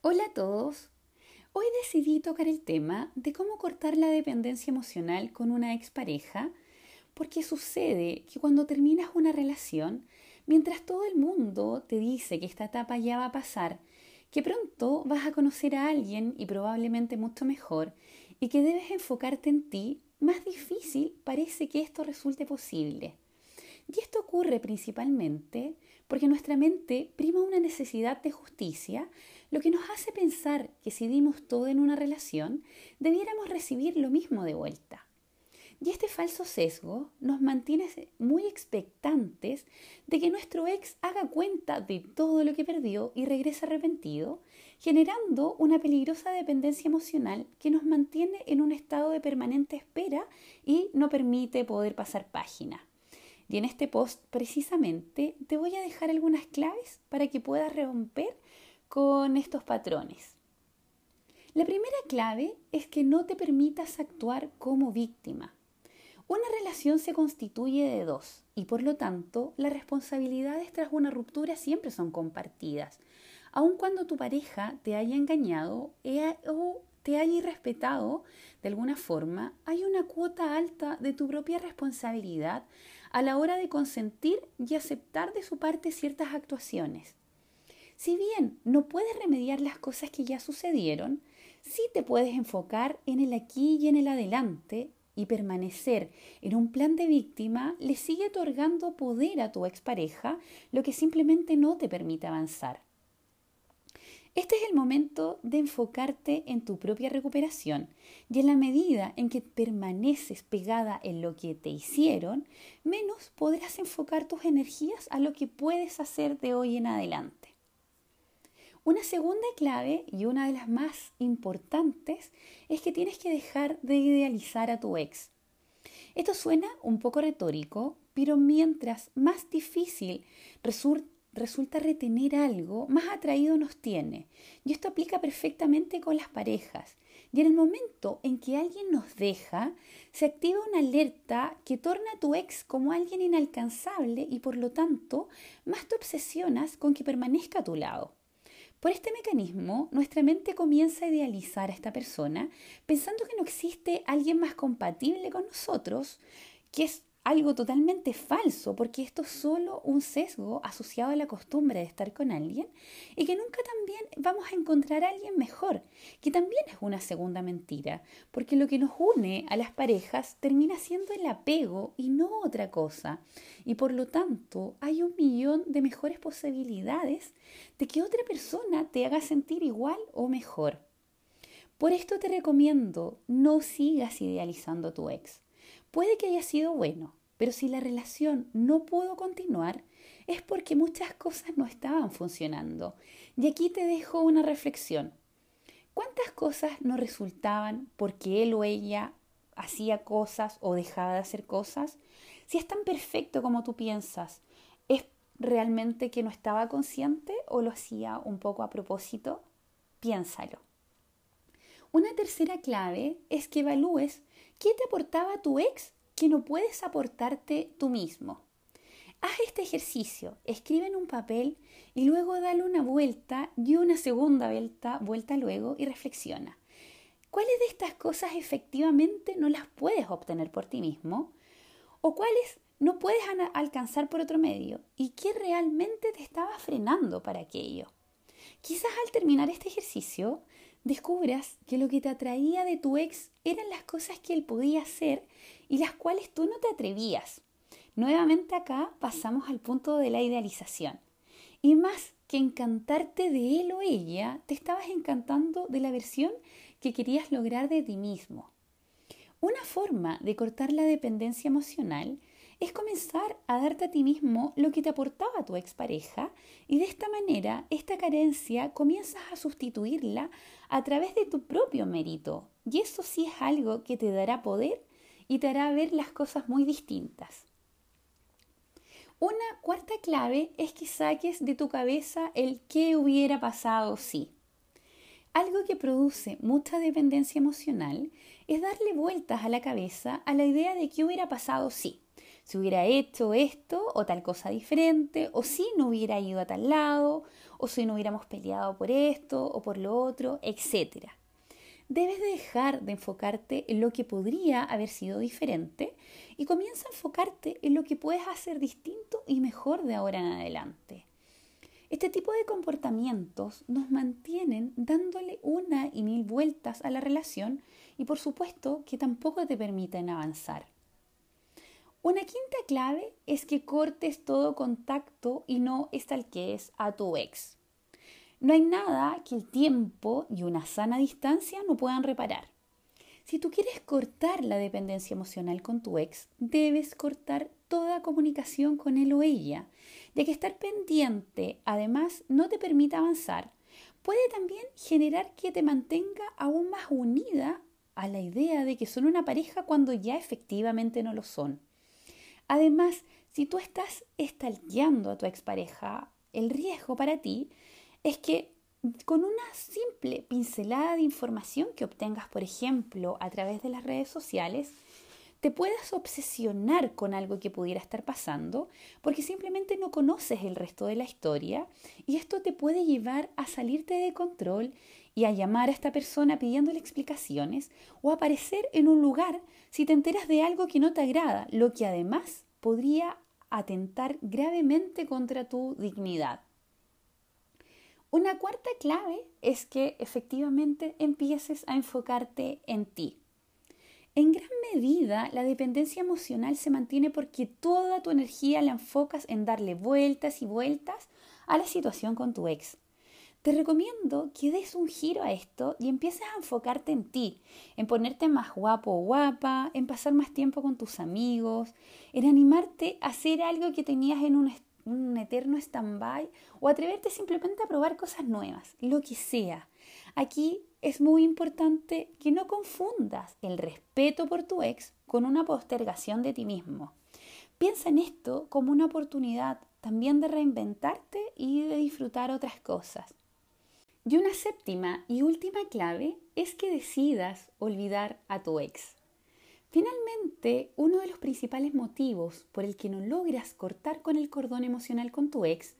Hola a todos. Hoy decidí tocar el tema de cómo cortar la dependencia emocional con una expareja, porque sucede que cuando terminas una relación, mientras todo el mundo te dice que esta etapa ya va a pasar, que pronto vas a conocer a alguien y probablemente mucho mejor, y que debes enfocarte en ti, más difícil parece que esto resulte posible. Y esto ocurre principalmente porque nuestra mente prima una necesidad de justicia, lo que nos hace pensar que si dimos todo en una relación, debiéramos recibir lo mismo de vuelta. Y este falso sesgo nos mantiene muy expectantes de que nuestro ex haga cuenta de todo lo que perdió y regrese arrepentido, generando una peligrosa dependencia emocional que nos mantiene en un estado de permanente espera y no permite poder pasar página. Y en este post precisamente te voy a dejar algunas claves para que puedas romper con estos patrones. La primera clave es que no te permitas actuar como víctima. Una relación se constituye de dos y por lo tanto las responsabilidades tras una ruptura siempre son compartidas, aun cuando tu pareja te haya engañado o te haya irrespetado de alguna forma, hay una cuota alta de tu propia responsabilidad a la hora de consentir y aceptar de su parte ciertas actuaciones. Si bien no puedes remediar las cosas que ya sucedieron, sí te puedes enfocar en el aquí y en el adelante y permanecer en un plan de víctima le sigue otorgando poder a tu expareja, lo que simplemente no te permite avanzar. Este es el momento de enfocarte en tu propia recuperación y en la medida en que permaneces pegada en lo que te hicieron, menos podrás enfocar tus energías a lo que puedes hacer de hoy en adelante. Una segunda clave y una de las más importantes es que tienes que dejar de idealizar a tu ex. Esto suena un poco retórico, pero mientras más difícil resulta retener algo, más atraído nos tiene. Y esto aplica perfectamente con las parejas. Y en el momento en que alguien nos deja, se activa una alerta que torna a tu ex como alguien inalcanzable y por lo tanto más te obsesionas con que permanezca a tu lado. Por este mecanismo, nuestra mente comienza a idealizar a esta persona pensando que no existe alguien más compatible con nosotros, que es algo totalmente falso, porque esto es solo un sesgo asociado a la costumbre de estar con alguien y que nunca también vamos a encontrar a alguien mejor, que también es una segunda mentira, porque lo que nos une a las parejas termina siendo el apego y no otra cosa, y por lo tanto hay un millón de mejores posibilidades de que otra persona te haga sentir igual o mejor. Por esto te recomiendo no sigas idealizando a tu ex. Puede que haya sido bueno, pero si la relación no pudo continuar, es porque muchas cosas no estaban funcionando. Y aquí te dejo una reflexión. ¿Cuántas cosas no resultaban porque él o ella hacía cosas o dejaba de hacer cosas? Si es tan perfecto como tú piensas, ¿es realmente que no estaba consciente o lo hacía un poco a propósito? Piénsalo. Una tercera clave es que evalúes qué te aportaba tu ex que no puedes aportarte tú mismo. Haz este ejercicio, escribe en un papel y luego dale una vuelta y una segunda vuelta, vuelta luego y reflexiona. ¿Cuáles de estas cosas efectivamente no las puedes obtener por ti mismo? ¿O cuáles no puedes alcanzar por otro medio? ¿Y qué realmente te estaba frenando para aquello? Quizás al terminar este ejercicio descubras que lo que te atraía de tu ex eran las cosas que él podía hacer y las cuales tú no te atrevías. Nuevamente acá pasamos al punto de la idealización. Y más que encantarte de él o ella, te estabas encantando de la versión que querías lograr de ti mismo. Una forma de cortar la dependencia emocional es comenzar a darte a ti mismo lo que te aportaba tu expareja y de esta manera esta carencia comienzas a sustituirla a través de tu propio mérito. Y eso sí es algo que te dará poder y te hará ver las cosas muy distintas. Una cuarta clave es que saques de tu cabeza el qué hubiera pasado si. Algo que produce mucha dependencia emocional es darle vueltas a la cabeza a la idea de qué hubiera pasado si. Si hubiera hecho esto o tal cosa diferente, o si no hubiera ido a tal lado, o si no hubiéramos peleado por esto o por lo otro, etc. Debes dejar de enfocarte en lo que podría haber sido diferente y comienza a enfocarte en lo que puedes hacer distinto y mejor de ahora en adelante. Este tipo de comportamientos nos mantienen dándole una y mil vueltas a la relación y por supuesto que tampoco te permiten avanzar. Una quinta clave es que cortes todo contacto y no estalquees a tu ex. No hay nada que el tiempo y una sana distancia no puedan reparar. Si tú quieres cortar la dependencia emocional con tu ex, debes cortar toda comunicación con él o ella, de que estar pendiente además no te permita avanzar, puede también generar que te mantenga aún más unida a la idea de que son una pareja cuando ya efectivamente no lo son. Además, si tú estás estalqueando a tu expareja, el riesgo para ti es que con una simple pincelada de información que obtengas, por ejemplo, a través de las redes sociales, te puedas obsesionar con algo que pudiera estar pasando porque simplemente no conoces el resto de la historia y esto te puede llevar a salirte de control y a llamar a esta persona pidiéndole explicaciones o aparecer en un lugar si te enteras de algo que no te agrada, lo que además podría atentar gravemente contra tu dignidad. Una cuarta clave es que efectivamente empieces a enfocarte en ti. En gran medida, la dependencia emocional se mantiene porque toda tu energía la enfocas en darle vueltas y vueltas a la situación con tu ex. Te recomiendo que des un giro a esto y empieces a enfocarte en ti, en ponerte más guapo o guapa, en pasar más tiempo con tus amigos, en animarte a hacer algo que tenías en un, un eterno stand-by o atreverte simplemente a probar cosas nuevas, lo que sea. Aquí es muy importante que no confundas el respeto por tu ex con una postergación de ti mismo. Piensa en esto como una oportunidad también de reinventarte y de disfrutar otras cosas. Y una séptima y última clave es que decidas olvidar a tu ex. Finalmente, uno de los principales motivos por el que no logras cortar con el cordón emocional con tu ex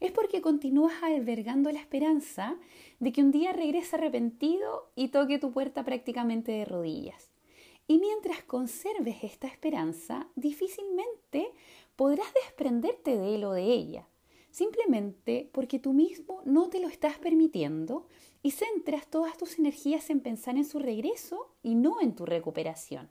es porque continúas albergando la esperanza de que un día regrese arrepentido y toque tu puerta prácticamente de rodillas. Y mientras conserves esta esperanza, difícilmente podrás desprenderte de él o de ella simplemente porque tú mismo no te lo estás permitiendo y centras todas tus energías en pensar en su regreso y no en tu recuperación.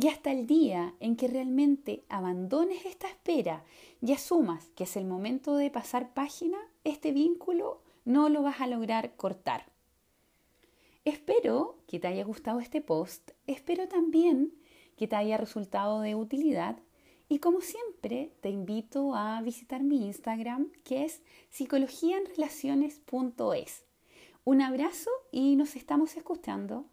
Y hasta el día en que realmente abandones esta espera y asumas que es el momento de pasar página, este vínculo no lo vas a lograr cortar. Espero que te haya gustado este post, espero también que te haya resultado de utilidad y como siempre, te invito a visitar mi Instagram, que es psicologiaenrelaciones.es. Un abrazo y nos estamos escuchando